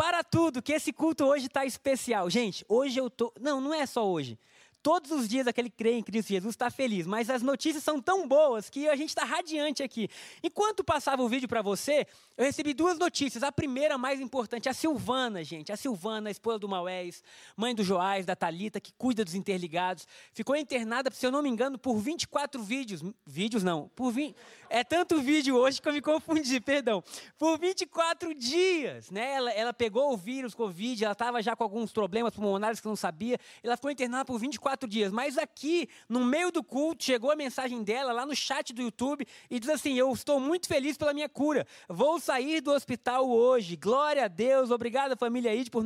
para tudo, que esse culto hoje está especial. Gente, hoje eu tô. Não, não é só hoje. Todos os dias aquele que crê em Cristo Jesus está feliz, mas as notícias são tão boas que a gente está radiante aqui. Enquanto passava o vídeo para você, eu recebi duas notícias. A primeira, mais importante, a Silvana, gente. A Silvana, a esposa do Maués, mãe do Joás, da Talita, que cuida dos interligados, ficou internada, se eu não me engano, por 24 vídeos. Vídeos não, por 20. É tanto vídeo hoje que eu me confundi, perdão. Por 24 dias, né? Ela, ela pegou o vírus, Covid, ela estava já com alguns problemas pulmonares que não sabia. Ela ficou internada por 24 quatro dias. Mas aqui, no meio do culto, chegou a mensagem dela lá no chat do YouTube e diz assim: Eu estou muito feliz pela minha cura. Vou sair do hospital hoje. Glória a Deus. Obrigada, família Ide, por,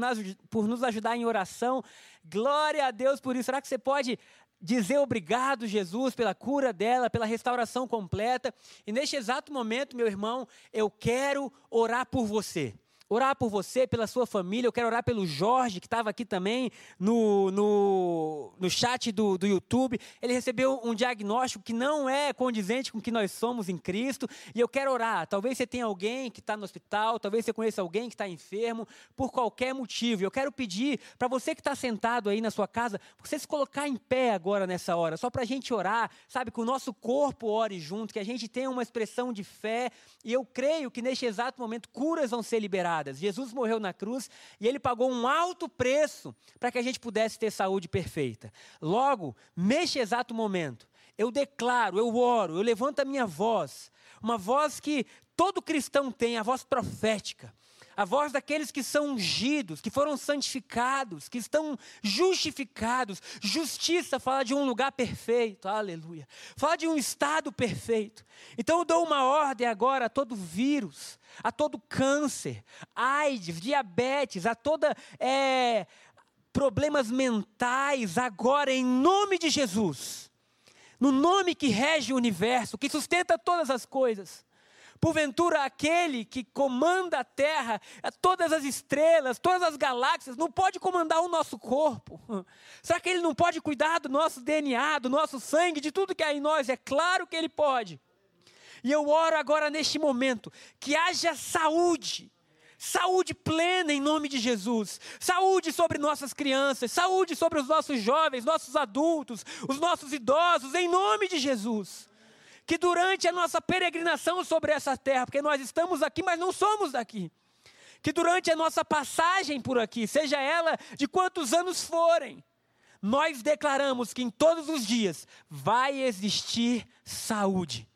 por nos ajudar em oração. Glória a Deus por isso. Será que você pode dizer obrigado, Jesus, pela cura dela, pela restauração completa? E neste exato momento, meu irmão, eu quero orar por você orar por você, pela sua família. Eu quero orar pelo Jorge, que estava aqui também no, no, no chat do, do YouTube. Ele recebeu um diagnóstico que não é condizente com o que nós somos em Cristo. E eu quero orar. Talvez você tenha alguém que está no hospital, talvez você conheça alguém que está enfermo, por qualquer motivo. Eu quero pedir para você que está sentado aí na sua casa, você se colocar em pé agora nessa hora, só para a gente orar, sabe? Que o nosso corpo ore junto, que a gente tenha uma expressão de fé. E eu creio que neste exato momento curas vão ser liberadas Jesus morreu na cruz e ele pagou um alto preço para que a gente pudesse ter saúde perfeita. Logo, neste exato momento, eu declaro, eu oro, eu levanto a minha voz, uma voz que todo cristão tem, a voz profética a voz daqueles que são ungidos, que foram santificados, que estão justificados. Justiça fala de um lugar perfeito, aleluia. Fala de um estado perfeito. Então eu dou uma ordem agora a todo vírus, a todo câncer, AIDS, diabetes, a toda. É, problemas mentais, agora em nome de Jesus. No nome que rege o universo, que sustenta todas as coisas. Porventura, aquele que comanda a terra, todas as estrelas, todas as galáxias, não pode comandar o nosso corpo? Será que ele não pode cuidar do nosso DNA, do nosso sangue, de tudo que há em nós? É claro que ele pode. E eu oro agora neste momento que haja saúde, saúde plena em nome de Jesus, saúde sobre nossas crianças, saúde sobre os nossos jovens, nossos adultos, os nossos idosos, em nome de Jesus que durante a nossa peregrinação sobre essa terra, porque nós estamos aqui, mas não somos daqui, que durante a nossa passagem por aqui, seja ela de quantos anos forem, nós declaramos que em todos os dias vai existir saúde.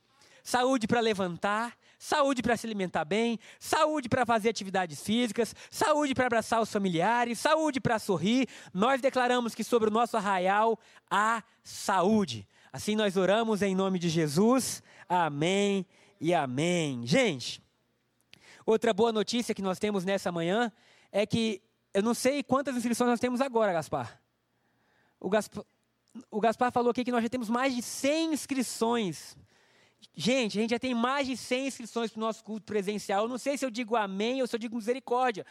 Saúde para levantar, saúde para se alimentar bem, saúde para fazer atividades físicas, saúde para abraçar os familiares, saúde para sorrir. Nós declaramos que sobre o nosso arraial há saúde. Assim nós oramos em nome de Jesus. Amém e amém. Gente, outra boa notícia que nós temos nessa manhã é que eu não sei quantas inscrições nós temos agora, Gaspar. O Gaspar, o Gaspar falou aqui que nós já temos mais de 100 inscrições. Gente, a gente já tem mais de 100 inscrições para o nosso culto presencial. Eu não sei se eu digo amém ou se eu digo misericórdia.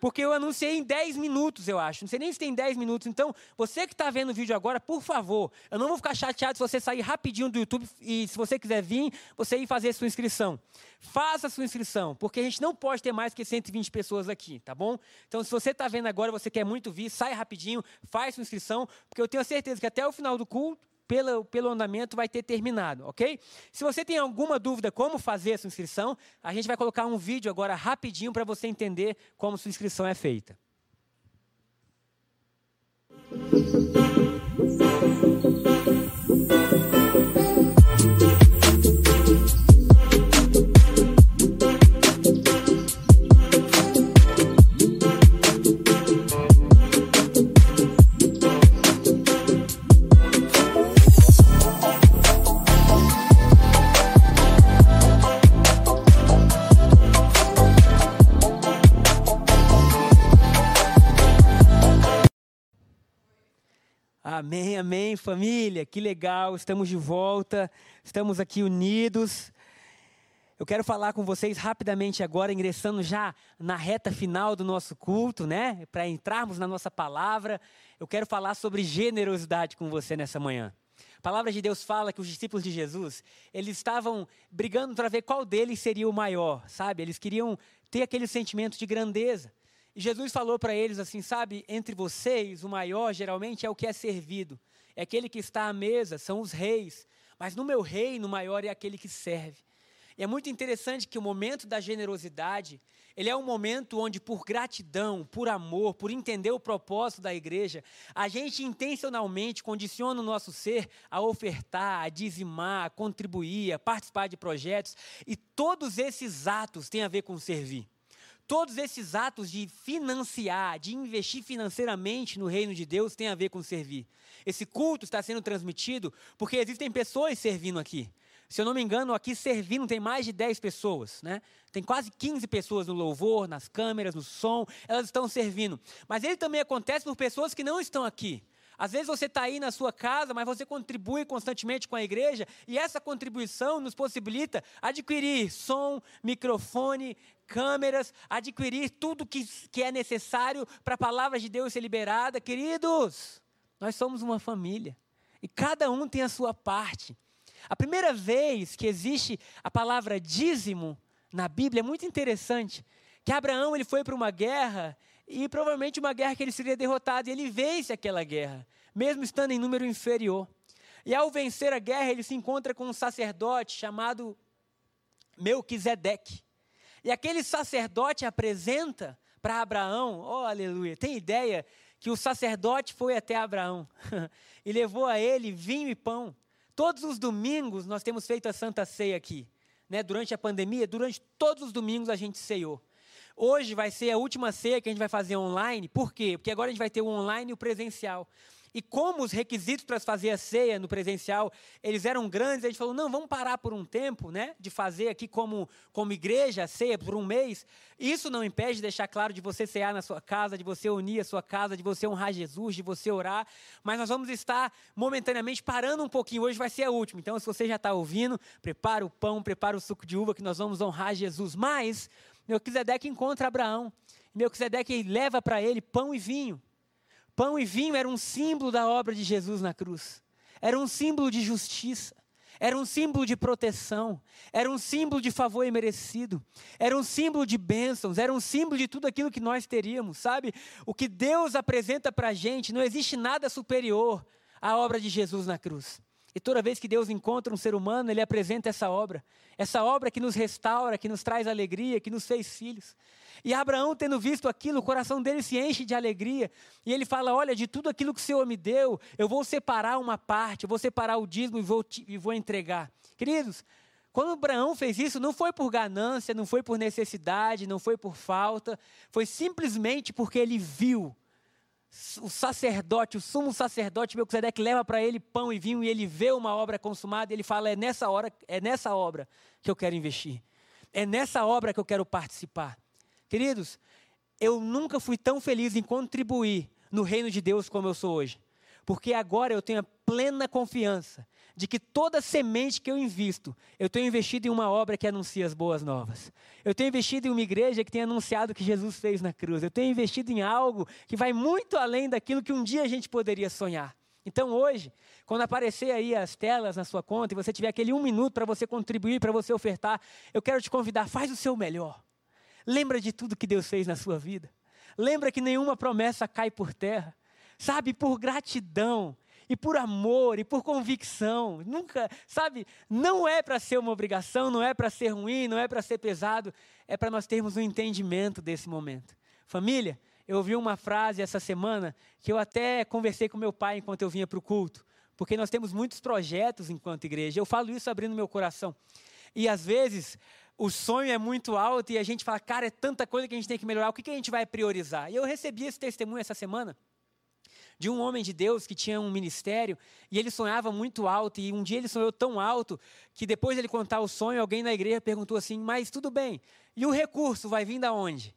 Porque eu anunciei em 10 minutos, eu acho. Não sei nem se tem 10 minutos. Então, você que está vendo o vídeo agora, por favor, eu não vou ficar chateado se você sair rapidinho do YouTube e se você quiser vir, você ir fazer sua inscrição. Faça a sua inscrição, porque a gente não pode ter mais que 120 pessoas aqui, tá bom? Então, se você está vendo agora, você quer muito vir, sai rapidinho, faz sua inscrição, porque eu tenho certeza que até o final do culto, pelo, pelo andamento vai ter terminado, ok? Se você tem alguma dúvida como fazer a sua inscrição, a gente vai colocar um vídeo agora rapidinho para você entender como sua inscrição é feita. Amém, amém, família. Que legal, estamos de volta, estamos aqui unidos. Eu quero falar com vocês rapidamente agora, ingressando já na reta final do nosso culto, né? Para entrarmos na nossa palavra. Eu quero falar sobre generosidade com você nessa manhã. A palavra de Deus fala que os discípulos de Jesus, eles estavam brigando para ver qual deles seria o maior, sabe? Eles queriam ter aquele sentimento de grandeza. E Jesus falou para eles assim: sabe, entre vocês, o maior geralmente é o que é servido, é aquele que está à mesa, são os reis, mas no meu reino, o maior é aquele que serve. E é muito interessante que o momento da generosidade, ele é um momento onde, por gratidão, por amor, por entender o propósito da igreja, a gente intencionalmente condiciona o nosso ser a ofertar, a dizimar, a contribuir, a participar de projetos. E todos esses atos têm a ver com servir. Todos esses atos de financiar, de investir financeiramente no reino de Deus, têm a ver com servir. Esse culto está sendo transmitido porque existem pessoas servindo aqui. Se eu não me engano, aqui servindo tem mais de 10 pessoas, né? Tem quase 15 pessoas no louvor, nas câmeras, no som, elas estão servindo. Mas ele também acontece por pessoas que não estão aqui. Às vezes você está aí na sua casa, mas você contribui constantemente com a igreja, e essa contribuição nos possibilita adquirir som, microfone, câmeras, adquirir tudo que, que é necessário para a palavra de Deus ser liberada. Queridos, nós somos uma família, e cada um tem a sua parte. A primeira vez que existe a palavra dízimo na Bíblia é muito interessante, que Abraão ele foi para uma guerra e provavelmente uma guerra que ele seria derrotado e ele vence aquela guerra, mesmo estando em número inferior. E ao vencer a guerra, ele se encontra com um sacerdote chamado Melquisedeque. E aquele sacerdote apresenta para Abraão, oh aleluia, tem ideia que o sacerdote foi até Abraão e levou a ele vinho e pão. Todos os domingos nós temos feito a Santa Ceia aqui. Né? Durante a pandemia, durante todos os domingos a gente ceiou. Hoje vai ser a última ceia que a gente vai fazer online. Por quê? Porque agora a gente vai ter o online e o presencial. E como os requisitos para fazer a ceia no presencial, eles eram grandes, a gente falou, não, vamos parar por um tempo, né, de fazer aqui como, como igreja a ceia por um mês. Isso não impede de deixar claro de você cear na sua casa, de você unir a sua casa, de você honrar Jesus, de você orar, mas nós vamos estar momentaneamente parando um pouquinho, hoje vai ser a última. Então, se você já está ouvindo, prepara o pão, prepara o suco de uva, que nós vamos honrar Jesus. Mas, Melquisedeque encontra Abraão, Melquisedeque leva para ele pão e vinho. Pão e vinho era um símbolo da obra de Jesus na cruz. Era um símbolo de justiça. Era um símbolo de proteção, era um símbolo de favor imerecido, era um símbolo de bênçãos, era um símbolo de tudo aquilo que nós teríamos, sabe? O que Deus apresenta para a gente, não existe nada superior à obra de Jesus na cruz. E toda vez que Deus encontra um ser humano, Ele apresenta essa obra. Essa obra que nos restaura, que nos traz alegria, que nos fez filhos. E Abraão, tendo visto aquilo, o coração dele se enche de alegria. E ele fala: Olha, de tudo aquilo que o Senhor me deu, eu vou separar uma parte, eu vou separar o dízimo e vou, e vou entregar. Queridos, quando Abraão fez isso, não foi por ganância, não foi por necessidade, não foi por falta, foi simplesmente porque ele viu o sacerdote, o sumo sacerdote Melquisedeque leva para ele pão e vinho e ele vê uma obra consumada e ele fala: é nessa hora, é nessa obra que eu quero investir. É nessa obra que eu quero participar. Queridos, eu nunca fui tão feliz em contribuir no reino de Deus como eu sou hoje. Porque agora eu tenho a plena confiança de que toda semente que eu invisto, eu tenho investido em uma obra que anuncia as boas novas. Eu tenho investido em uma igreja que tem anunciado o que Jesus fez na cruz. Eu tenho investido em algo que vai muito além daquilo que um dia a gente poderia sonhar. Então hoje, quando aparecer aí as telas na sua conta e você tiver aquele um minuto para você contribuir, para você ofertar, eu quero te convidar, faz o seu melhor. Lembra de tudo que Deus fez na sua vida. Lembra que nenhuma promessa cai por terra. Sabe, por gratidão e por amor e por convicção. Nunca, sabe, não é para ser uma obrigação, não é para ser ruim, não é para ser pesado, é para nós termos um entendimento desse momento. Família, eu ouvi uma frase essa semana que eu até conversei com meu pai enquanto eu vinha para o culto, porque nós temos muitos projetos enquanto igreja. Eu falo isso abrindo meu coração. E às vezes o sonho é muito alto e a gente fala, cara, é tanta coisa que a gente tem que melhorar, o que, que a gente vai priorizar? E eu recebi esse testemunho essa semana de um homem de Deus que tinha um ministério e ele sonhava muito alto e um dia ele sonhou tão alto que depois de ele contar o sonho, alguém na igreja perguntou assim, mas tudo bem, e o recurso vai vir da onde?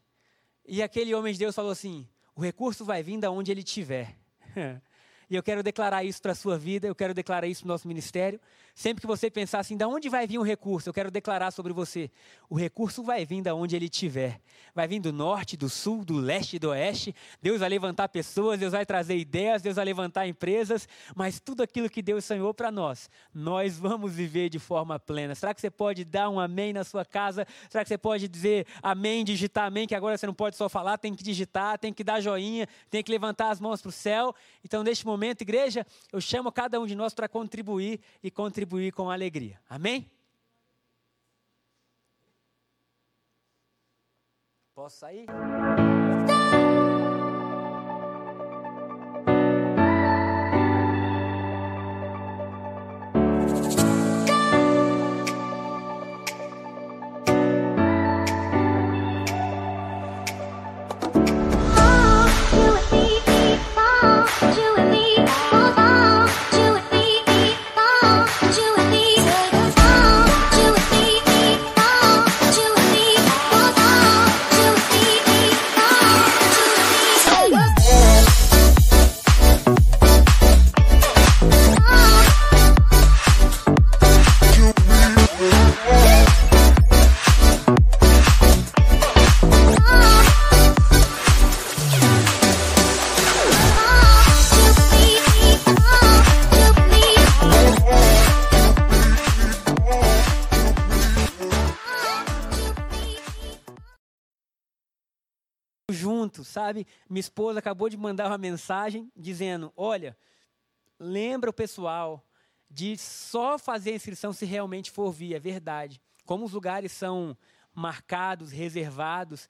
E aquele homem de Deus falou assim, o recurso vai vir da onde ele estiver. E eu quero declarar isso para a sua vida, eu quero declarar isso para o nosso ministério. Sempre que você pensar assim, de onde vai vir o recurso? Eu quero declarar sobre você. O recurso vai vir da onde ele estiver. Vai vir do norte, do sul, do leste do oeste. Deus vai levantar pessoas, Deus vai trazer ideias, Deus vai levantar empresas. Mas tudo aquilo que Deus sonhou para nós, nós vamos viver de forma plena. Será que você pode dar um amém na sua casa? Será que você pode dizer amém, digitar amém, que agora você não pode só falar, tem que digitar, tem que dar joinha, tem que levantar as mãos para o céu. Então, neste momento, igreja, eu chamo cada um de nós para contribuir e contribuir contribuir com alegria. Amém? Posso sair? Sabe? Minha esposa acabou de mandar uma mensagem dizendo: Olha, lembra o pessoal de só fazer a inscrição se realmente for vir, é verdade. Como os lugares são marcados, reservados,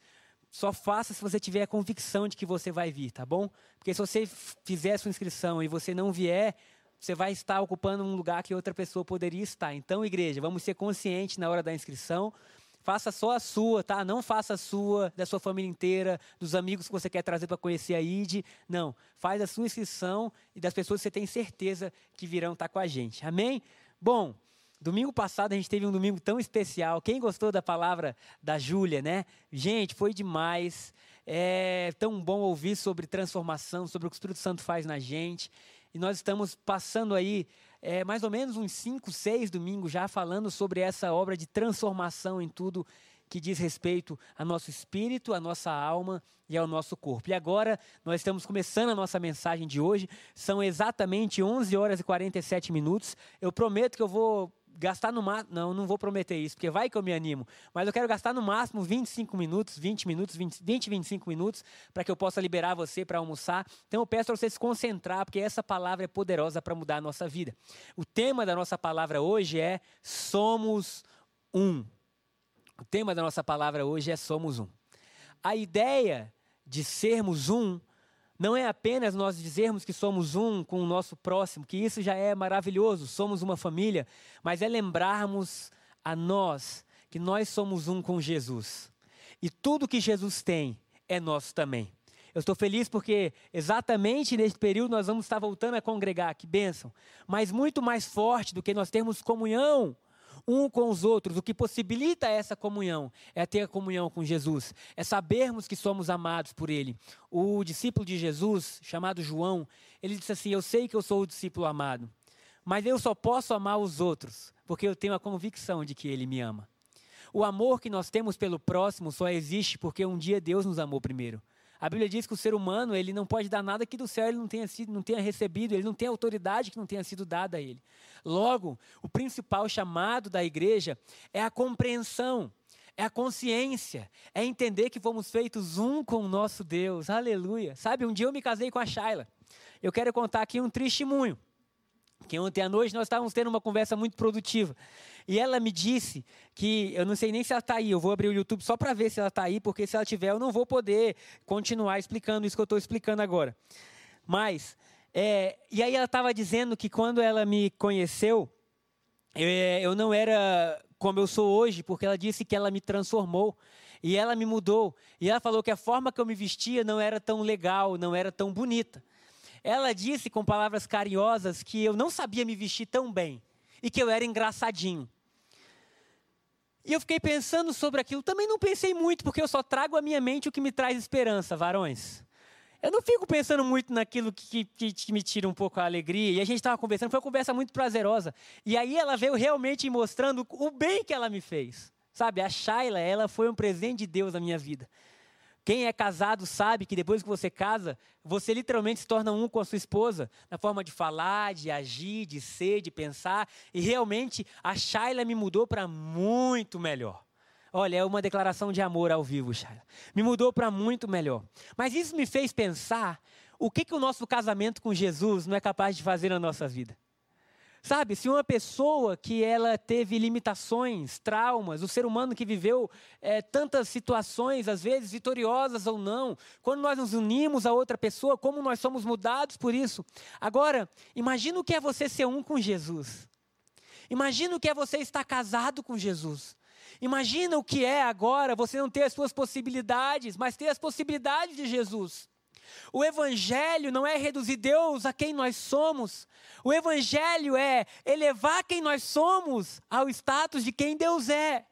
só faça se você tiver a convicção de que você vai vir, tá bom? Porque se você fizer sua inscrição e você não vier, você vai estar ocupando um lugar que outra pessoa poderia estar. Então, igreja, vamos ser conscientes na hora da inscrição. Faça só a sua, tá? Não faça a sua, da sua família inteira, dos amigos que você quer trazer para conhecer a ID. Não. Faz a sua inscrição e das pessoas que você tem certeza que virão estar tá com a gente. Amém? Bom, domingo passado a gente teve um domingo tão especial. Quem gostou da palavra da Júlia, né? Gente, foi demais. É tão bom ouvir sobre transformação, sobre o que o Espírito Santo faz na gente. E nós estamos passando aí é, mais ou menos uns cinco, seis domingos já falando sobre essa obra de transformação em tudo que diz respeito ao nosso espírito, à nossa alma e ao nosso corpo. E agora nós estamos começando a nossa mensagem de hoje. São exatamente 11 horas e 47 minutos. Eu prometo que eu vou gastar no máximo. Não, não vou prometer isso, porque vai que eu me animo. Mas eu quero gastar no máximo 25 minutos, 20 minutos, 20, 20 25 minutos, para que eu possa liberar você para almoçar. Então eu peço para você se concentrar, porque essa palavra é poderosa para mudar a nossa vida. O tema da nossa palavra hoje é Somos um. O tema da nossa palavra hoje é Somos um. A ideia de sermos um não é apenas nós dizermos que somos um com o nosso próximo, que isso já é maravilhoso, somos uma família, mas é lembrarmos a nós que nós somos um com Jesus. E tudo que Jesus tem é nosso também. Eu estou feliz porque exatamente nesse período nós vamos estar voltando a congregar, que bênção. Mas muito mais forte do que nós termos comunhão um com os outros. O que possibilita essa comunhão é ter a comunhão com Jesus, é sabermos que somos amados por Ele. O discípulo de Jesus, chamado João, ele disse assim: Eu sei que eu sou o discípulo amado, mas eu só posso amar os outros porque eu tenho a convicção de que Ele me ama. O amor que nós temos pelo próximo só existe porque um dia Deus nos amou primeiro. A Bíblia diz que o ser humano ele não pode dar nada que do céu ele não tenha, sido, não tenha recebido, ele não tem autoridade que não tenha sido dada a ele. Logo, o principal chamado da igreja é a compreensão, é a consciência, é entender que fomos feitos um com o nosso Deus. Aleluia. Sabe, um dia eu me casei com a Shaila. Eu quero contar aqui um testemunho. Que ontem à noite nós estávamos tendo uma conversa muito produtiva. E ela me disse que, eu não sei nem se ela está aí, eu vou abrir o YouTube só para ver se ela está aí, porque se ela tiver eu não vou poder continuar explicando isso que eu estou explicando agora. Mas, é, e aí ela estava dizendo que quando ela me conheceu, eu, é, eu não era como eu sou hoje, porque ela disse que ela me transformou. E ela me mudou. E ela falou que a forma que eu me vestia não era tão legal, não era tão bonita. Ela disse com palavras carinhosas que eu não sabia me vestir tão bem e que eu era engraçadinho. E eu fiquei pensando sobre aquilo. Também não pensei muito, porque eu só trago à minha mente o que me traz esperança, varões. Eu não fico pensando muito naquilo que, que, que me tira um pouco a alegria. E a gente estava conversando, foi uma conversa muito prazerosa. E aí ela veio realmente mostrando o bem que ela me fez. Sabe, a Shaila, ela foi um presente de Deus na minha vida. Quem é casado sabe que depois que você casa, você literalmente se torna um com a sua esposa, na forma de falar, de agir, de ser, de pensar. E realmente a Shaila me mudou para muito melhor. Olha, é uma declaração de amor ao vivo, Shaila. Me mudou para muito melhor. Mas isso me fez pensar o que, que o nosso casamento com Jesus não é capaz de fazer na nossa vida. Sabe, se uma pessoa que ela teve limitações, traumas, o ser humano que viveu é, tantas situações, às vezes vitoriosas ou não, quando nós nos unimos a outra pessoa, como nós somos mudados por isso. Agora, imagina o que é você ser um com Jesus. Imagina o que é você estar casado com Jesus. Imagina o que é agora você não ter as suas possibilidades, mas ter as possibilidades de Jesus. O Evangelho não é reduzir Deus a quem nós somos. O Evangelho é elevar quem nós somos ao status de quem Deus é.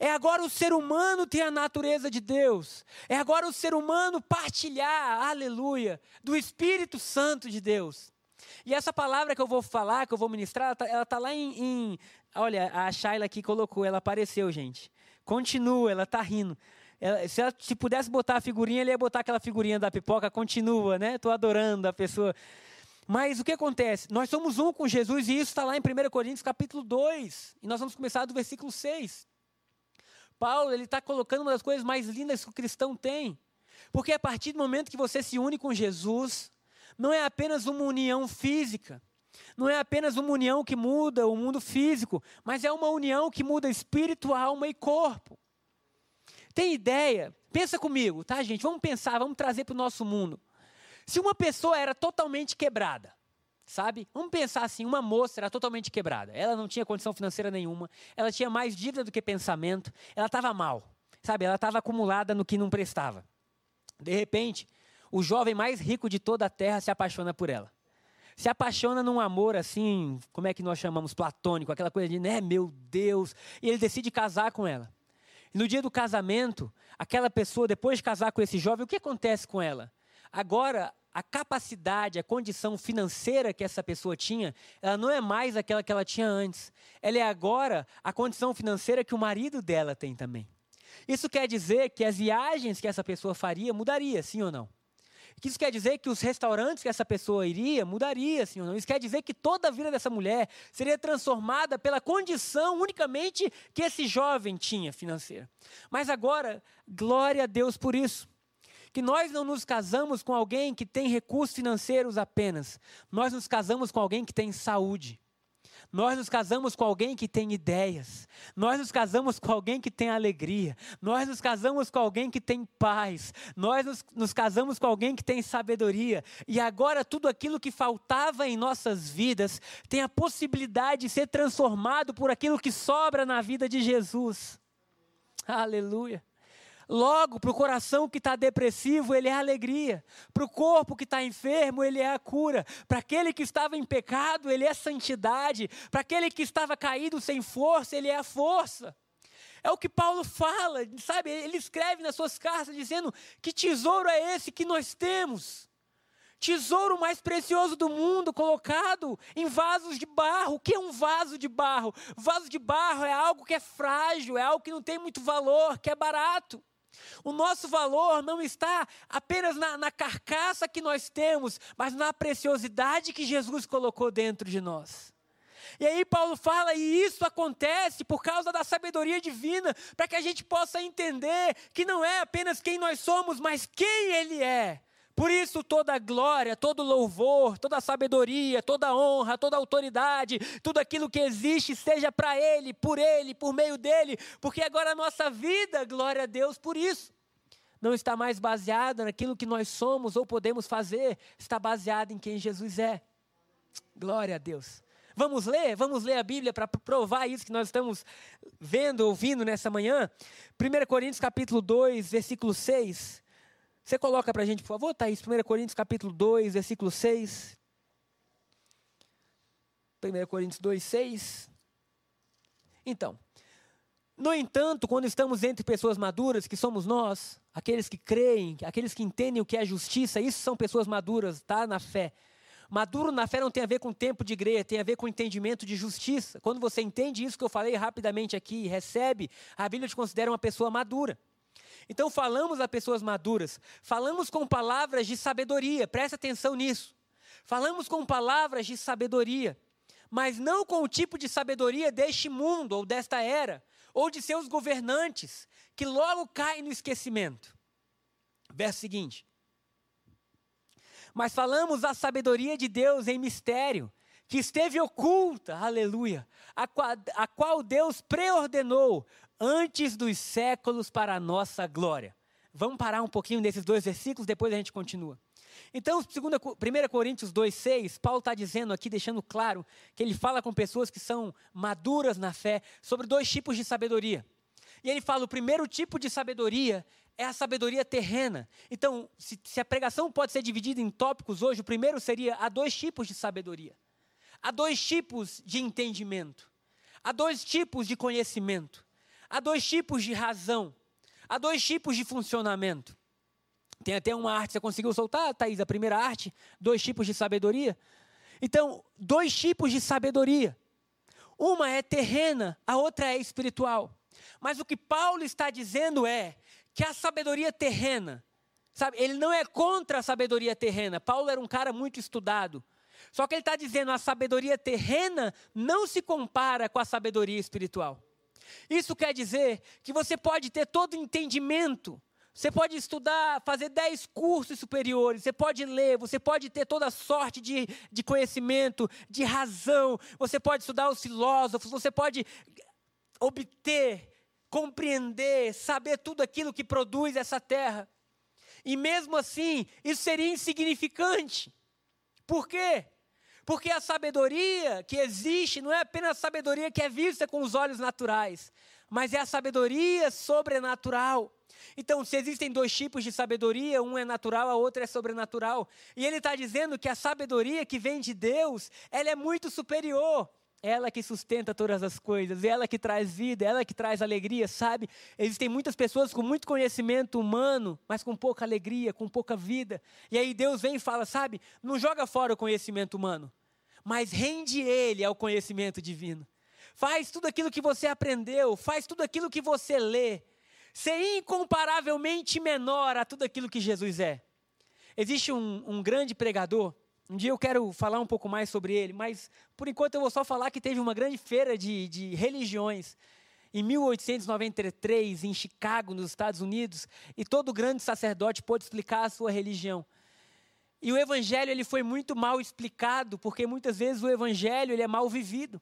É agora o ser humano ter a natureza de Deus. É agora o ser humano partilhar, aleluia, do Espírito Santo de Deus. E essa palavra que eu vou falar, que eu vou ministrar, ela está tá lá em, em, Olha, a Shayla aqui colocou, ela apareceu, gente. Continua, ela está rindo. Se ela se pudesse botar a figurinha, ele ia botar aquela figurinha da pipoca, continua, né? Estou adorando a pessoa. Mas o que acontece? Nós somos um com Jesus e isso está lá em 1 Coríntios capítulo 2. E nós vamos começar do versículo 6. Paulo, ele está colocando uma das coisas mais lindas que o cristão tem. Porque a partir do momento que você se une com Jesus, não é apenas uma união física, não é apenas uma união que muda o mundo físico, mas é uma união que muda espírito, alma e corpo. Tem ideia? Pensa comigo, tá, gente? Vamos pensar, vamos trazer para o nosso mundo. Se uma pessoa era totalmente quebrada, sabe? Vamos pensar assim, uma moça era totalmente quebrada. Ela não tinha condição financeira nenhuma, ela tinha mais dívida do que pensamento, ela estava mal, sabe? Ela estava acumulada no que não prestava. De repente, o jovem mais rico de toda a terra se apaixona por ela se apaixona num amor assim, como é que nós chamamos, platônico, aquela coisa de, né, meu Deus, e ele decide casar com ela. E no dia do casamento, aquela pessoa, depois de casar com esse jovem, o que acontece com ela? Agora, a capacidade, a condição financeira que essa pessoa tinha, ela não é mais aquela que ela tinha antes. Ela é agora a condição financeira que o marido dela tem também. Isso quer dizer que as viagens que essa pessoa faria mudaria, sim ou não? Isso quer dizer que os restaurantes que essa pessoa iria mudaria, ou não? Isso quer dizer que toda a vida dessa mulher seria transformada pela condição unicamente que esse jovem tinha financeira. Mas agora, glória a Deus por isso. Que nós não nos casamos com alguém que tem recursos financeiros apenas. Nós nos casamos com alguém que tem saúde. Nós nos casamos com alguém que tem ideias. Nós nos casamos com alguém que tem alegria. Nós nos casamos com alguém que tem paz. Nós nos, nos casamos com alguém que tem sabedoria. E agora tudo aquilo que faltava em nossas vidas tem a possibilidade de ser transformado por aquilo que sobra na vida de Jesus. Aleluia. Logo, para o coração que está depressivo, ele é alegria. Para o corpo que está enfermo, ele é a cura. Para aquele que estava em pecado, ele é santidade. Para aquele que estava caído sem força, ele é a força. É o que Paulo fala, sabe? Ele escreve nas suas cartas dizendo: que tesouro é esse que nós temos? Tesouro mais precioso do mundo, colocado em vasos de barro. O que é um vaso de barro? Vaso de barro é algo que é frágil, é algo que não tem muito valor, que é barato. O nosso valor não está apenas na, na, carcaça que nós temos, mas na preciosidade que Jesus colocou dentro de nós. E aí Paulo fala, e isso acontece por causa da sabedoria divina, para que a gente possa entender que não é apenas quem nós somos, mas quem Ele é. Por isso, toda glória, todo louvor, toda sabedoria, toda honra, toda autoridade, tudo aquilo que existe, seja para Ele, por Ele, por meio dEle, porque agora a nossa vida, glória a Deus por isso, não está mais baseada naquilo que nós somos ou podemos fazer, está baseada em quem Jesus é. Glória a Deus. Vamos ler? Vamos ler a Bíblia para provar isso que nós estamos vendo, ouvindo nessa manhã? 1 Coríntios capítulo 2, versículo 6. Você coloca para a gente, por favor, Thaís, 1 Coríntios capítulo 2, versículo 6. 1 Coríntios 2, 6. Então, No entanto, quando estamos entre pessoas maduras, que somos nós, aqueles que creem, aqueles que entendem o que é justiça, isso são pessoas maduras, tá? Na fé. Maduro na fé não tem a ver com tempo de igreja, tem a ver com entendimento de justiça. Quando você entende isso que eu falei rapidamente aqui, recebe, a Bíblia te considera uma pessoa madura. Então falamos a pessoas maduras, falamos com palavras de sabedoria, presta atenção nisso. Falamos com palavras de sabedoria, mas não com o tipo de sabedoria deste mundo ou desta era, ou de seus governantes, que logo caem no esquecimento. Verso seguinte. Mas falamos a sabedoria de Deus em mistério, que esteve oculta, aleluia, a qual, a qual Deus preordenou antes dos séculos para a nossa glória. Vamos parar um pouquinho nesses dois versículos, depois a gente continua. Então, 1 Coríntios 2,6, Paulo está dizendo aqui, deixando claro, que ele fala com pessoas que são maduras na fé, sobre dois tipos de sabedoria. E ele fala: o primeiro tipo de sabedoria é a sabedoria terrena. Então, se, se, a pregação pode ser dividida em tópicos hoje, o primeiro seria: há dois tipos de sabedoria, há dois tipos de entendimento, há dois tipos de conhecimento, há dois tipos de razão, há dois tipos de funcionamento. Tem até uma arte, você conseguiu soltar, Thaís, a primeira arte? Dois tipos de sabedoria? Então, dois tipos de sabedoria. Uma é terrena, a outra é espiritual. Mas o que Paulo está dizendo é que a sabedoria terrena, sabe, ele não é contra a sabedoria terrena. Paulo era um cara muito estudado. Só que ele está dizendo a sabedoria terrena não se compara com a sabedoria espiritual. Isso quer dizer que você pode ter todo o entendimento você pode estudar, fazer dez cursos superiores, você pode ler, você pode ter toda sorte de, de conhecimento, de razão, você pode estudar os filósofos, você pode obter, compreender, saber tudo aquilo que produz essa terra. E mesmo assim, isso seria insignificante. Por quê? Porque a sabedoria que existe não é apenas a sabedoria que é vista com os olhos naturais, mas é a sabedoria sobrenatural. Então, se existem dois tipos de sabedoria, um é natural, a outra é sobrenatural. E ele está dizendo que a sabedoria que vem de Deus, ela é muito superior. Ela que sustenta todas as coisas, ela que traz vida, ela que traz alegria, sabe? Existem muitas pessoas com muito conhecimento humano, mas com pouca alegria, com pouca vida. E aí Deus vem e fala, sabe? Não joga fora o conhecimento humano, mas rende ele ao conhecimento divino. Faz tudo aquilo que você aprendeu, faz tudo aquilo que você lê, ser incomparavelmente menor a tudo aquilo que Jesus é. Existe um, um grande pregador, um dia eu quero falar um pouco mais sobre ele, mas por enquanto eu vou só falar que teve uma grande feira de, de religiões em 1893, em Chicago, nos Estados Unidos, e todo grande sacerdote pôde explicar a sua religião. E o evangelho ele foi muito mal explicado, porque muitas vezes o evangelho ele é mal vivido.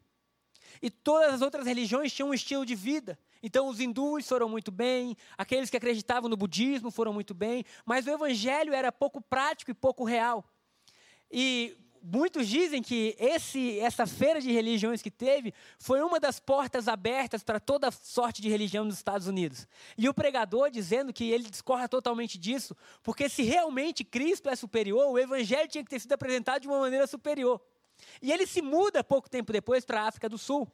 E todas as outras religiões tinham um estilo de vida. Então, os hindus foram muito bem, aqueles que acreditavam no budismo foram muito bem, mas o evangelho era pouco prático e pouco real. E muitos dizem que esse, essa feira de religiões que teve foi uma das portas abertas para toda sorte de religião nos Estados Unidos. E o pregador dizendo que ele discorda totalmente disso, porque se realmente Cristo é superior, o evangelho tinha que ter sido apresentado de uma maneira superior. E ele se muda pouco tempo depois para a África do Sul.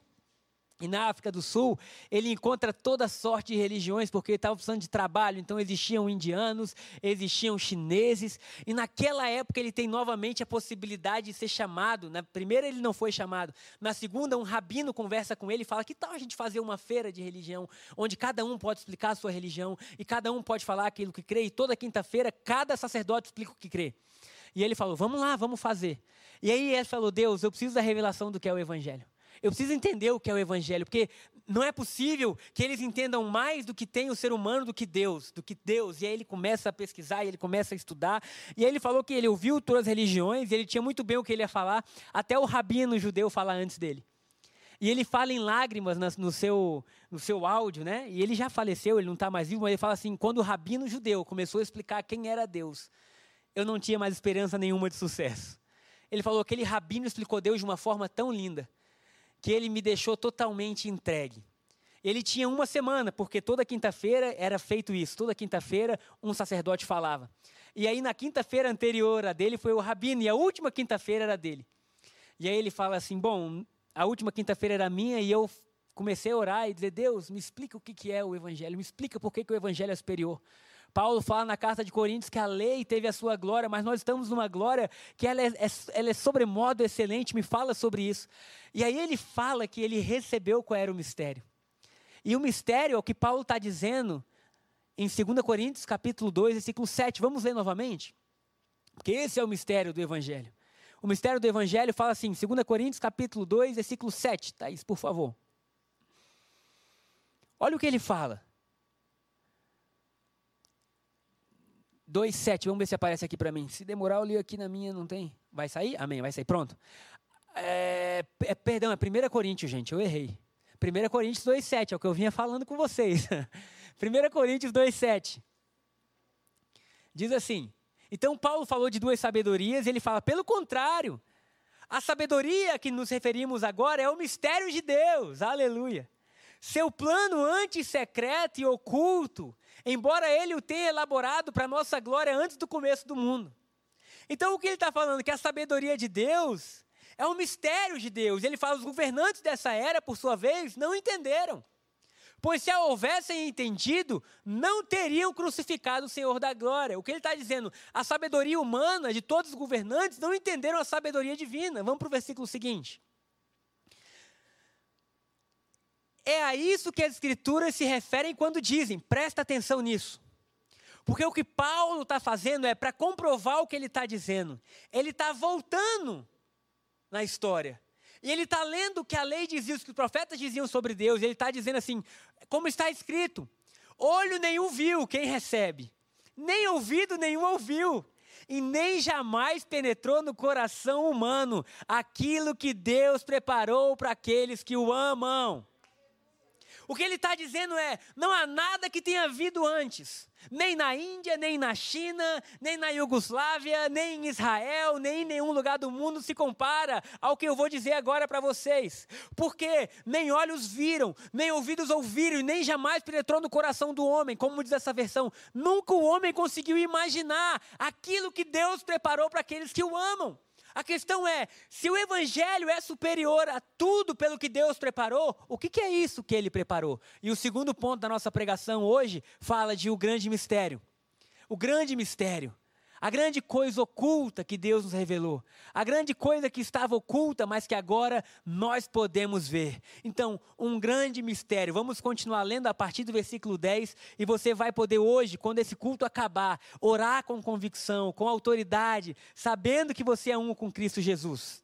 E na África do Sul, ele encontra toda sorte de religiões, porque ele estava precisando de trabalho. Então, existiam indianos, existiam chineses. E naquela época, ele tem novamente a possibilidade de ser chamado. Na primeira, ele não foi chamado. Na segunda, um rabino conversa com ele e fala: Que tal a gente fazer uma feira de religião, onde cada um pode explicar a sua religião e cada um pode falar aquilo que crê. E toda quinta-feira, cada sacerdote explica o que crê. E ele falou: Vamos lá, vamos fazer. E aí ele falou: Deus, eu preciso da revelação do que é o Evangelho. Eu preciso entender o que é o Evangelho, porque não é possível que eles entendam mais do que tem o ser humano do que Deus, do que Deus. E aí ele começa a pesquisar, e ele começa a estudar. E aí ele falou que ele ouviu todas as religiões, e ele tinha muito bem o que ele ia falar, até o rabino judeu falar antes dele. E ele fala em lágrimas no seu, no seu áudio, né? E ele já faleceu, ele não está mais vivo, mas ele fala assim: quando o rabino judeu começou a explicar quem era Deus, eu não tinha mais esperança nenhuma de sucesso. Ele falou: aquele rabino explicou Deus de uma forma tão linda que ele me deixou totalmente entregue. Ele tinha uma semana, porque toda quinta-feira era feito isso. Toda quinta-feira um sacerdote falava. E aí na quinta-feira anterior a dele foi o rabino e a última quinta-feira era dele. E aí ele fala assim: "Bom, a última quinta-feira era minha e eu comecei a orar e dizer: Deus, me explica o que é o Evangelho, me explica por que, o Evangelho é superior. Paulo fala na carta de Coríntios que a lei teve a sua glória, mas nós estamos numa glória que ela é, é, ela é sobremodo excelente, me fala sobre isso. E aí ele fala que ele recebeu qual era o mistério. E o mistério é o que Paulo está dizendo em 2 Coríntios capítulo 2, versículo 7. Vamos ler novamente? Porque esse é o mistério do Evangelho. O mistério do Evangelho fala assim, 2 Coríntios capítulo 2, versículo 7. Thaís, por favor. Olha o que ele fala. 2,7, vamos ver se aparece aqui para mim. Se demorar, eu li aqui na minha, não tem? Vai sair? Amém, vai sair. Pronto. É, é, perdão, é 1 Coríntios, gente, eu errei. 1 Coríntios 2,7, é o que eu vinha falando com vocês. 1 Coríntios 2,7. Diz assim: Então Paulo falou de duas sabedorias, ele fala, pelo contrário, a sabedoria que nos referimos agora é o mistério de Deus, aleluia. Seu plano antissecreto e oculto embora ele o tenha elaborado para a nossa glória antes do começo do mundo. Então o que ele está falando? Que a sabedoria de Deus é um mistério de Deus. Ele fala: os governantes dessa era, por sua vez, não entenderam. Pois se a houvessem entendido, não teriam crucificado o Senhor da glória. O que ele está dizendo? A sabedoria humana de todos os governantes não entenderam a sabedoria divina. Vamos para o versículo seguinte. É a isso que as Escrituras se referem quando dizem, presta atenção nisso. Porque o que Paulo está fazendo é para comprovar o que ele está dizendo. Ele está voltando na história. E ele está lendo o que a lei dizia, o que os profetas diziam sobre Deus. E ele está dizendo assim, como está escrito: olho nenhum viu quem recebe, nem ouvido nenhum ouviu, e nem jamais penetrou no coração humano aquilo que Deus preparou para aqueles que o amam. O que ele está dizendo é: não há nada que tenha havido antes, nem na Índia, nem na China, nem na Iugoslávia, nem em Israel, nem em nenhum lugar do mundo se compara ao que eu vou dizer agora para vocês. Porque nem olhos viram, nem ouvidos ouviram, e nem jamais penetrou no coração do homem, como diz essa versão. Nunca o homem conseguiu imaginar aquilo que Deus preparou para aqueles que o amam. A questão é: se o Evangelho é superior a tudo pelo que Deus preparou, o que, é isso que ele preparou? E o segundo ponto da nossa pregação hoje fala de o grande mistério. O grande mistério a grande coisa oculta que Deus nos revelou, a grande coisa que estava oculta, mas que agora nós podemos ver. Então, um grande mistério. Vamos continuar lendo a partir do versículo 10 e você vai poder hoje, quando esse culto acabar, orar com convicção, com autoridade, sabendo que você é um com Cristo Jesus.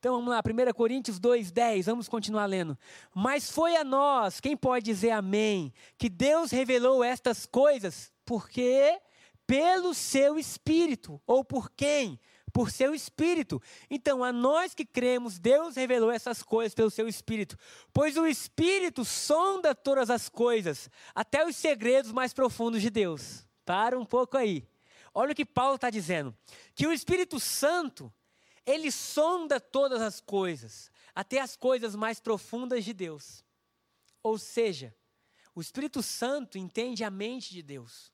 Então vamos lá, 1 Coríntios 2,10, vamos continuar lendo. Mas foi a nós, quem pode dizer amém, que Deus revelou estas coisas, porque pelo seu espírito. Ou por quem? Por seu espírito. Então, a nós que cremos, Deus revelou essas coisas pelo seu espírito. Pois o espírito sonda todas as coisas, até os segredos mais profundos de Deus. Para um pouco aí. Olha o que Paulo está dizendo: que o Espírito Santo, ele sonda todas as coisas, até as coisas mais profundas de Deus. Ou seja, o Espírito Santo entende a mente de Deus.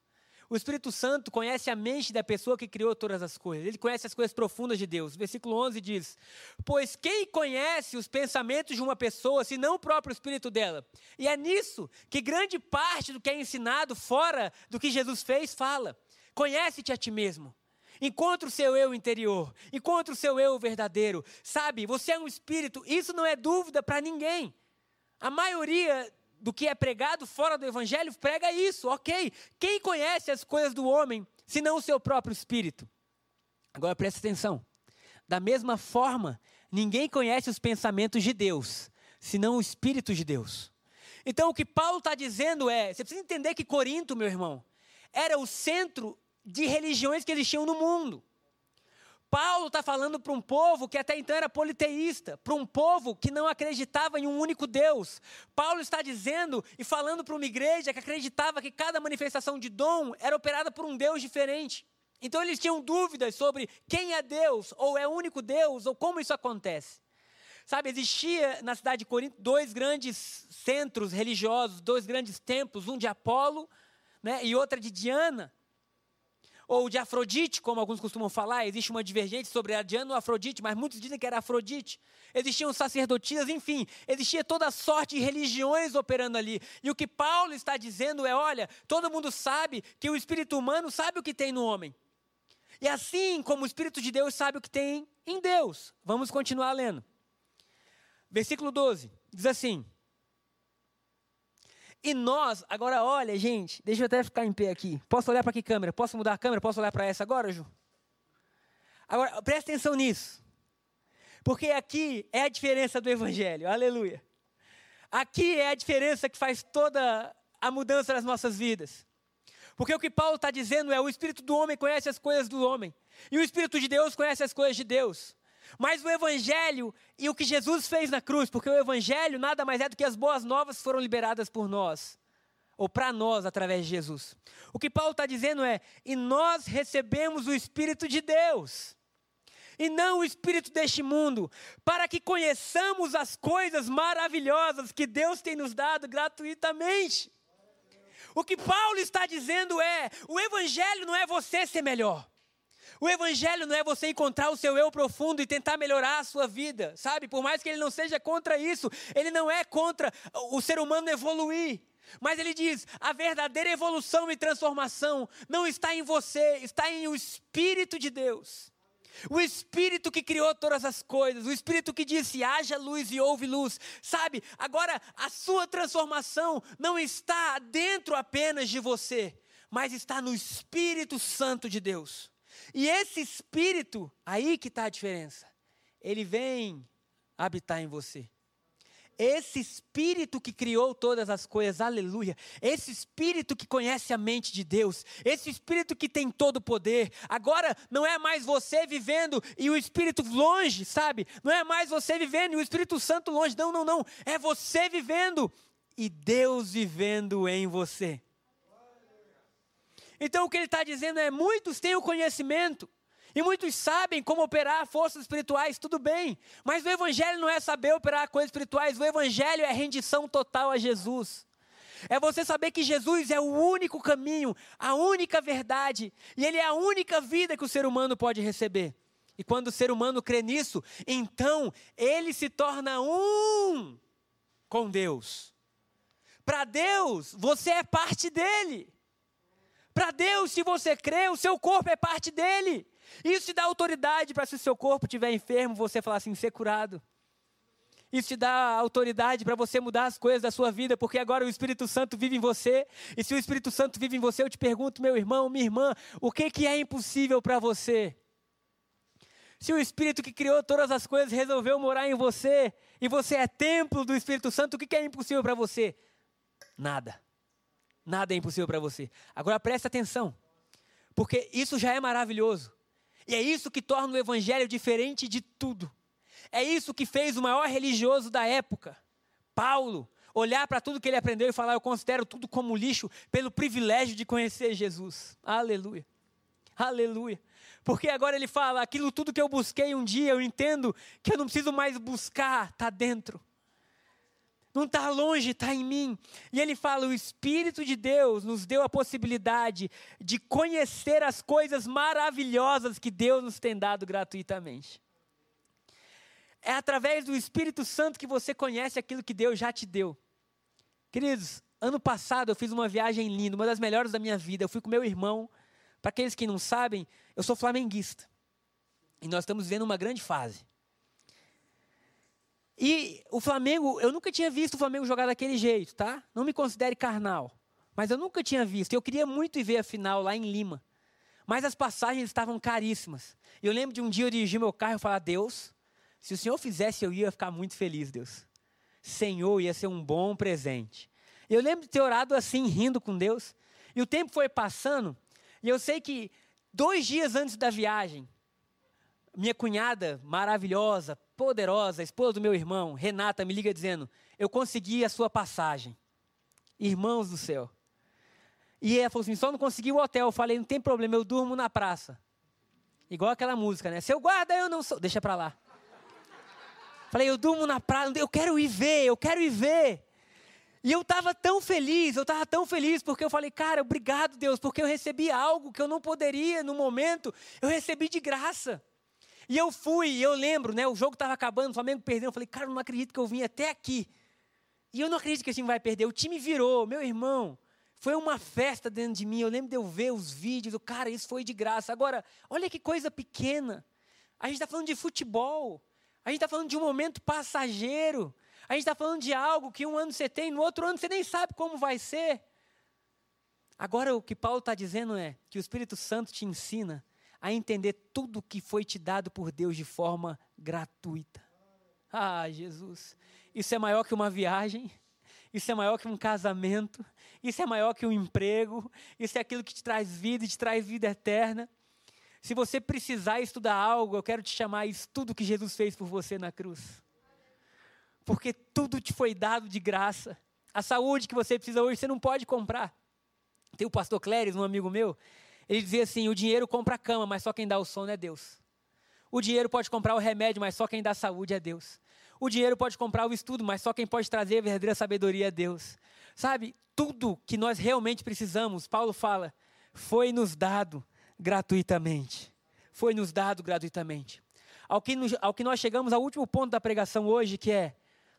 O Espírito Santo conhece a mente da pessoa que criou todas as coisas. Ele conhece as coisas profundas de Deus. Versículo 11 diz: Pois quem conhece os pensamentos de uma pessoa, senão o próprio espírito dela? E é nisso que grande parte do que é ensinado fora do que Jesus fez fala. Conhece-te a ti mesmo. Encontre o seu eu interior. Encontre o seu eu verdadeiro. Sabe, você é um espírito. Isso não é dúvida para ninguém. A maioria do que é pregado fora do evangelho prega isso, ok. Quem conhece as coisas do homem, senão o seu próprio espírito? Agora presta atenção. Da mesma forma, ninguém conhece os pensamentos de Deus, senão o Espírito de Deus. Então o que Paulo está dizendo é: você precisa entender que Corinto, meu irmão, era o centro de religiões que eles tinham no mundo. Paulo está falando para um povo que até então era politeísta, para um povo que não acreditava em um único Deus. Paulo está dizendo e falando para uma igreja que acreditava que cada manifestação de dom era operada por um Deus diferente. Então eles tinham dúvidas sobre quem é Deus, ou é o único Deus, ou como isso acontece. Sabe, existia na cidade de Corinto dois grandes centros religiosos, dois grandes templos, um de Apolo né, e outra de Diana. Ou de Afrodite, como alguns costumam falar, existe uma divergência sobre a Diana ou Afrodite, mas muitos dizem que era Afrodite. Existiam sacerdotisas, enfim, existia toda sorte de religiões operando ali. E o que Paulo está dizendo é: olha, todo mundo sabe que o espírito humano sabe o que tem no homem. E assim como o espírito de Deus sabe o que tem em Deus. Vamos continuar lendo. Versículo 12, diz assim: e nós, agora olha, gente, deixa eu até ficar em pé aqui. Posso olhar para que câmera? Posso mudar a câmera? Posso olhar para essa agora, Ju? Agora, presta atenção nisso. Porque aqui é a diferença do Evangelho, aleluia. Aqui é a diferença que faz toda a mudança nas nossas vidas. Porque o que Paulo está dizendo é: o espírito do homem conhece as coisas do homem, e o espírito de Deus conhece as coisas de Deus. Mas o Evangelho e o que Jesus fez na cruz, porque o Evangelho nada mais é do que as boas novas que foram liberadas por nós, ou para nós através de Jesus. O que Paulo está dizendo é: e nós recebemos o Espírito de Deus, e não o Espírito deste mundo, para que conheçamos as coisas maravilhosas que Deus tem nos dado gratuitamente. O que Paulo está dizendo é: o Evangelho não é você ser melhor. O evangelho não é você encontrar o seu eu profundo e tentar melhorar a sua vida, sabe? Por mais que ele não seja contra isso, ele não é contra o ser humano evoluir. Mas ele diz: a verdadeira evolução e transformação não está em você, está em o Espírito de Deus. O Espírito que criou todas as coisas, o Espírito que disse: haja luz e houve luz. Sabe, agora a sua transformação não está dentro apenas de você, mas está no Espírito Santo de Deus. E esse espírito, aí que está a diferença. Ele vem habitar em você. Esse espírito que criou todas as coisas, aleluia. Esse espírito que conhece a mente de Deus, esse espírito que tem todo o poder. Agora não é mais você vivendo e o espírito longe, sabe? Não é mais você vivendo e o Espírito Santo longe. Não, não, não. É você vivendo e Deus vivendo em você. Então o que ele está dizendo é: muitos têm o conhecimento. E muitos sabem como operar forças espirituais, tudo bem. Mas o Evangelho não é saber operar coisas espirituais, o Evangelho é rendição total a Jesus. É você saber que Jesus é o único caminho, a única verdade, e Ele é a única vida que o ser humano pode receber. E quando o ser humano crê nisso, então ele se torna um com Deus. Para Deus, você é parte dele. Para Deus, se você crê, o seu corpo é parte dele. Isso te dá autoridade para se o seu corpo estiver enfermo, você falar assim, ser curado. Isso te dá autoridade para você mudar as coisas da sua vida, porque agora o Espírito Santo vive em você. E se o Espírito Santo vive em você, eu te pergunto, meu irmão, minha irmã, o que, que é impossível para você? Se o Espírito que criou todas as coisas resolveu morar em você, e você é templo do Espírito Santo, o que, que é impossível para você? Nada. Nada é impossível para você. Agora preste atenção, porque isso já é maravilhoso. E é isso que torna o evangelho diferente de tudo. É isso que fez o maior religioso da época, Paulo, olhar para tudo que ele aprendeu e falar: Eu considero tudo como lixo pelo privilégio de conhecer Jesus. Aleluia. Aleluia. Porque agora ele fala: aquilo tudo que eu busquei um dia, eu entendo que eu não preciso mais buscar, está dentro não está longe, está em mim. E ele fala: o Espírito de Deus nos deu a possibilidade de conhecer as coisas maravilhosas que Deus nos tem dado gratuitamente. É através do Espírito Santo que você conhece aquilo que Deus já te deu. Queridos, ano passado eu fiz uma viagem linda, uma das melhores da minha vida. Eu fui com meu irmão. Para aqueles que não sabem, eu sou flamenguista. E nós estamos vivendo uma grande fase. E o Flamengo, eu nunca tinha visto o Flamengo jogar daquele jeito, tá? Não me considere carnal. Mas eu nunca tinha visto. Eu queria muito ir ver a final lá em Lima. Mas as passagens estavam caríssimas. E eu lembro de um dia eu dirigir meu carro e falar: Deus, se o Senhor fizesse, eu ia ficar muito feliz, Deus. Senhor, ia ser um bom presente. Eu lembro de ter orado assim, rindo com Deus. E o tempo foi passando. E eu sei que dois dias antes da viagem, minha cunhada maravilhosa, poderosa, esposa do meu irmão, Renata, me liga dizendo: Eu consegui a sua passagem. Irmãos do céu. E ela falou assim: só não consegui o hotel. Eu falei: não tem problema, eu durmo na praça. Igual aquela música, né? Seu guarda, eu não sou. Deixa pra lá. Falei: eu durmo na praça, eu quero ir ver, eu quero ir ver. E eu estava tão feliz, eu estava tão feliz, porque eu falei, cara, obrigado, Deus, porque eu recebi algo que eu não poderia no momento, eu recebi de graça. E eu fui, e eu lembro, né? O jogo estava acabando, o Flamengo perdeu. Eu falei, cara, não acredito que eu vim até aqui. E eu não acredito que esse time vai perder. O time virou, meu irmão. Foi uma festa dentro de mim. Eu lembro de eu ver os vídeos. Cara, isso foi de graça. Agora, olha que coisa pequena. A gente está falando de futebol. A gente está falando de um momento passageiro. A gente está falando de algo que um ano você tem, no outro ano você nem sabe como vai ser. Agora, o que Paulo está dizendo é que o Espírito Santo te ensina a entender tudo que foi te dado por Deus de forma gratuita. Ah, Jesus, isso é maior que uma viagem, isso é maior que um casamento, isso é maior que um emprego, isso é aquilo que te traz vida e te traz vida eterna. Se você precisar estudar algo, eu quero te chamar isso tudo que Jesus fez por você na cruz. Porque tudo te foi dado de graça. A saúde que você precisa hoje, você não pode comprar. Tem o pastor Cléris, um amigo meu, ele dizia assim: o dinheiro compra a cama, mas só quem dá o sono é Deus. O dinheiro pode comprar o remédio, mas só quem dá saúde é Deus. O dinheiro pode comprar o estudo, mas só quem pode trazer a verdadeira sabedoria é Deus. Sabe, tudo que nós realmente precisamos, Paulo fala, foi nos dado gratuitamente. Foi nos dado gratuitamente. Ao que, ao que nós chegamos ao último ponto da pregação hoje, que é: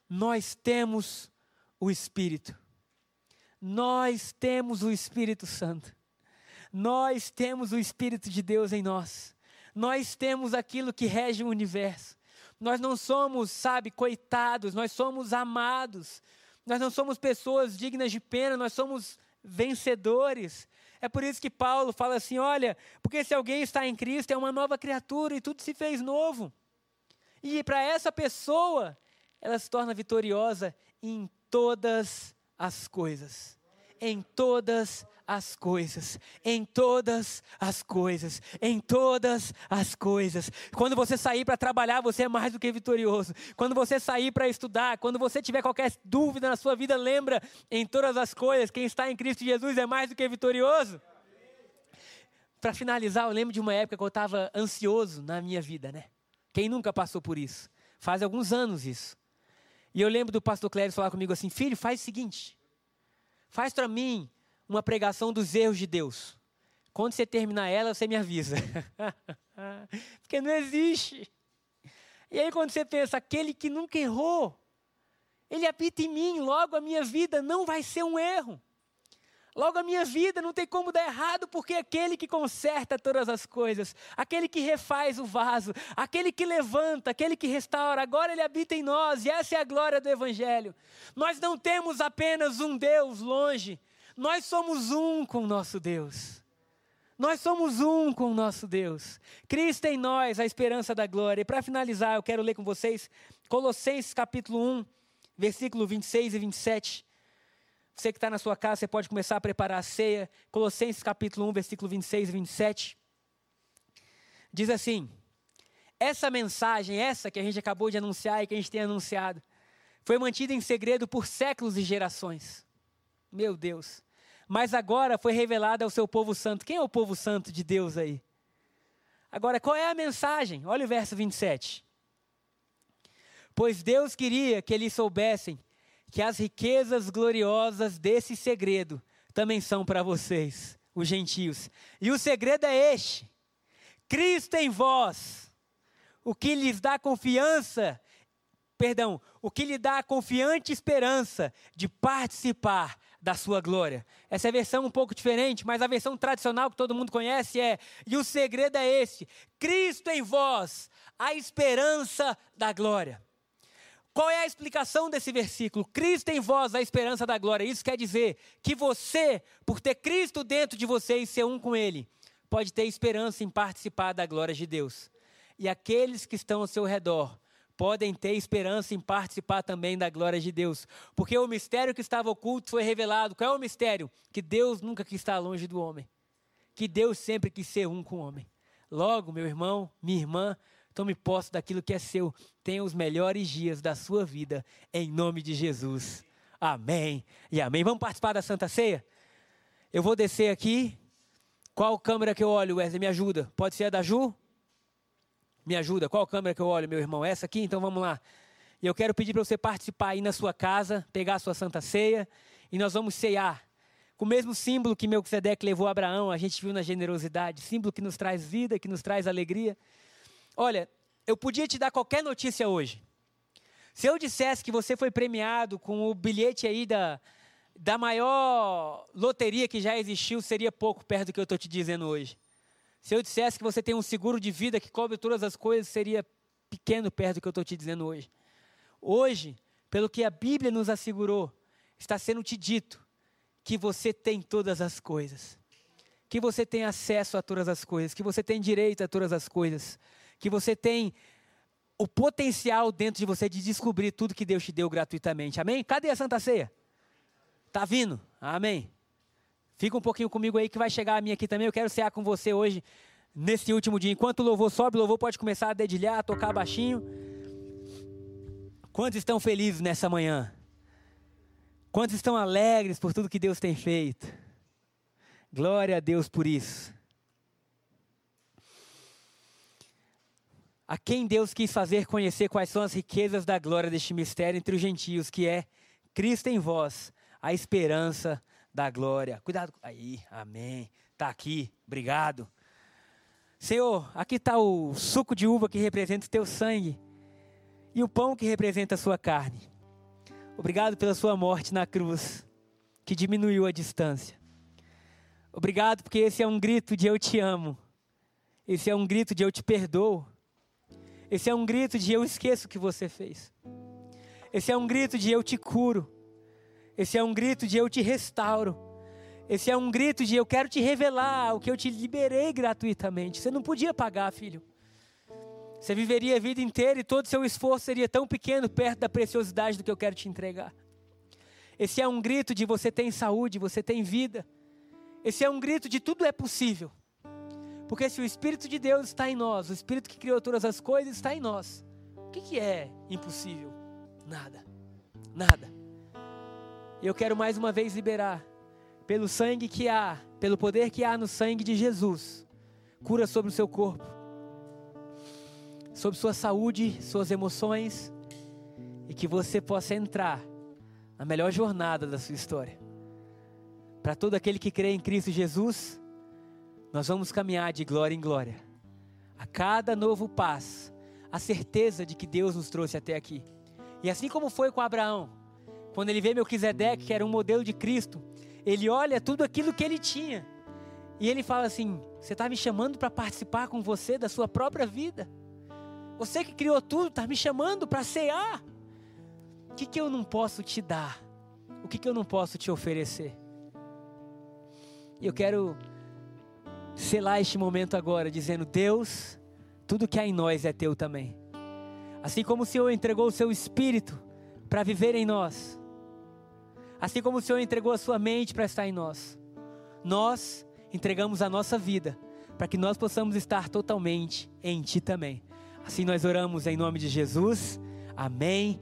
nós temos o Espírito. Nós temos o Espírito Santo. Nós temos o Espírito de Deus em nós. Nós temos aquilo que rege o universo. Nós não somos, sabe, coitados, nós somos amados. Nós não somos pessoas dignas de pena, nós somos vencedores. É por isso que Paulo fala assim: olha, porque se alguém está em Cristo é uma nova criatura e tudo se fez novo. E para essa pessoa, ela se torna vitoriosa em todas as coisas. Em todas as coisas, em todas as coisas, em todas as coisas. Quando você sair para trabalhar, você é mais do que vitorioso. Quando você sair para estudar, quando você tiver qualquer dúvida na sua vida, lembra em todas as coisas, quem está em Cristo Jesus é mais do que vitorioso. Para finalizar, eu lembro de uma época que eu estava ansioso na minha vida, né? Quem nunca passou por isso? Faz alguns anos isso. E eu lembro do pastor Cléris falar comigo assim: filho, faz o seguinte, faz para mim uma pregação dos erros de Deus. Quando você terminar ela, você me avisa. Porque não existe. E aí, quando você pensa, aquele que nunca errou, ele habita em mim, logo a minha vida não vai ser um erro. Logo a minha vida não tem como dar errado, porque aquele que conserta todas as coisas, aquele que refaz o vaso, aquele que levanta, aquele que restaura, agora ele habita em nós, e essa é a glória do Evangelho. Nós não temos apenas um Deus longe, nós somos um com o nosso Deus. Nós somos um com o nosso Deus. Cristo em nós, a esperança da glória. E para finalizar, eu quero ler com vocês Colossenses capítulo 1, versículo 26 e 27. Você que está na sua casa, você pode começar a preparar a ceia. Colossenses capítulo 1, versículo 26 e 27. Diz assim: Essa mensagem, essa que a gente acabou de anunciar e que a gente tem anunciado, foi mantida em segredo por séculos e gerações. Meu Deus mas agora foi revelada ao seu povo santo. Quem é o povo santo de Deus aí? Agora, qual é a mensagem? Olha o verso 27. Pois Deus queria que eles soubessem que as riquezas gloriosas desse segredo também são para vocês, os gentios. E o segredo é este: Cristo em vós, o que lhes dá confiança, perdão, o que lhe dá a confiante esperança de participar da sua glória. Essa é a versão um pouco diferente, mas a versão tradicional que todo mundo conhece é: e o segredo é esse: Cristo em vós, a esperança da glória. Qual é a explicação desse versículo? Cristo em vós, a esperança da glória. Isso quer dizer que você, por ter Cristo dentro de você e ser um com Ele, pode ter esperança em participar da glória de Deus. E aqueles que estão ao seu redor podem ter esperança em participar também da glória de Deus. Porque o mistério que estava oculto foi revelado. Qual é o mistério? Que Deus nunca quis estar longe do homem. Que Deus sempre quis ser um com o homem. Logo, meu irmão, minha irmã, tome posse daquilo que é seu. Tenha os melhores dias da sua vida, em nome de Jesus. Amém e amém. Vamos participar da Santa Ceia? Eu vou descer aqui. Qual câmera que eu olho, Wesley? Me ajuda. Pode ser a da Ju? Me ajuda, qual câmera que eu olho, meu irmão? Essa aqui? Então vamos lá. E eu quero pedir para você participar aí na sua casa, pegar a sua santa ceia, e nós vamos ceiar. Com o mesmo símbolo que Melquisedeque levou a Abraão, a gente viu na generosidade, símbolo que nos traz vida, que nos traz alegria. Olha, eu podia te dar qualquer notícia hoje. Se eu dissesse que você foi premiado com o bilhete aí da, da maior loteria que já existiu, seria pouco perto do que eu estou te dizendo hoje. Se eu dissesse que você tem um seguro de vida que cobre todas as coisas, seria pequeno perto do que eu estou te dizendo hoje. Hoje, pelo que a Bíblia nos assegurou, está sendo te dito que você tem todas as coisas, que você tem acesso a todas as coisas, que você tem direito a todas as coisas, que você tem o potencial dentro de você de descobrir tudo que Deus te deu gratuitamente. Amém? Cadê a Santa Ceia? Tá vindo? Amém. Fica um pouquinho comigo aí que vai chegar a minha aqui também. Eu quero cear com você hoje, nesse último dia. Enquanto o louvor sobe, o louvor pode começar a dedilhar, a tocar baixinho. Quantos estão felizes nessa manhã? Quantos estão alegres por tudo que Deus tem feito? Glória a Deus por isso. A quem Deus quis fazer conhecer quais são as riquezas da glória deste mistério entre os gentios, que é Cristo em vós, a esperança da glória. Cuidado. Aí, amém. Está aqui, obrigado. Senhor, aqui está o suco de uva que representa o teu sangue e o pão que representa a sua carne. Obrigado pela sua morte na cruz, que diminuiu a distância. Obrigado porque esse é um grito de eu te amo. Esse é um grito de eu te perdoo. Esse é um grito de eu esqueço o que você fez. Esse é um grito de eu te curo. Esse é um grito de eu te restauro. Esse é um grito de eu quero te revelar o que eu te liberei gratuitamente. Você não podia pagar, filho. Você viveria a vida inteira e todo o seu esforço seria tão pequeno perto da preciosidade do que eu quero te entregar. Esse é um grito de você tem saúde, você tem vida. Esse é um grito de tudo é possível. Porque se o Espírito de Deus está em nós, o Espírito que criou todas as coisas está em nós, o que, que é impossível? Nada. Nada. E eu quero mais uma vez liberar, pelo sangue que há, pelo poder que há no sangue de Jesus, cura sobre o seu corpo, sobre sua saúde, suas emoções, e que você possa entrar na melhor jornada da sua história. Para todo aquele que crê em Cristo Jesus, nós vamos caminhar de glória em glória. A cada novo passo, a certeza de que Deus nos trouxe até aqui. E assim como foi com Abraão, quando ele vê Melquisedeque, que era um modelo de Cristo, ele olha tudo aquilo que ele tinha. E ele fala assim: Você está me chamando para participar com você da sua própria vida? Você que criou tudo, está me chamando para cear. O que, que eu não posso te dar? O que, que eu não posso te oferecer? E eu quero selar este momento agora, dizendo: Deus, tudo que há em nós é teu também. Assim como o Senhor entregou o seu espírito para viver em nós, Assim como o Senhor entregou a sua mente para estar em nós, nós entregamos a nossa vida para que nós possamos estar totalmente em Ti também. Assim nós oramos em nome de Jesus. Amém.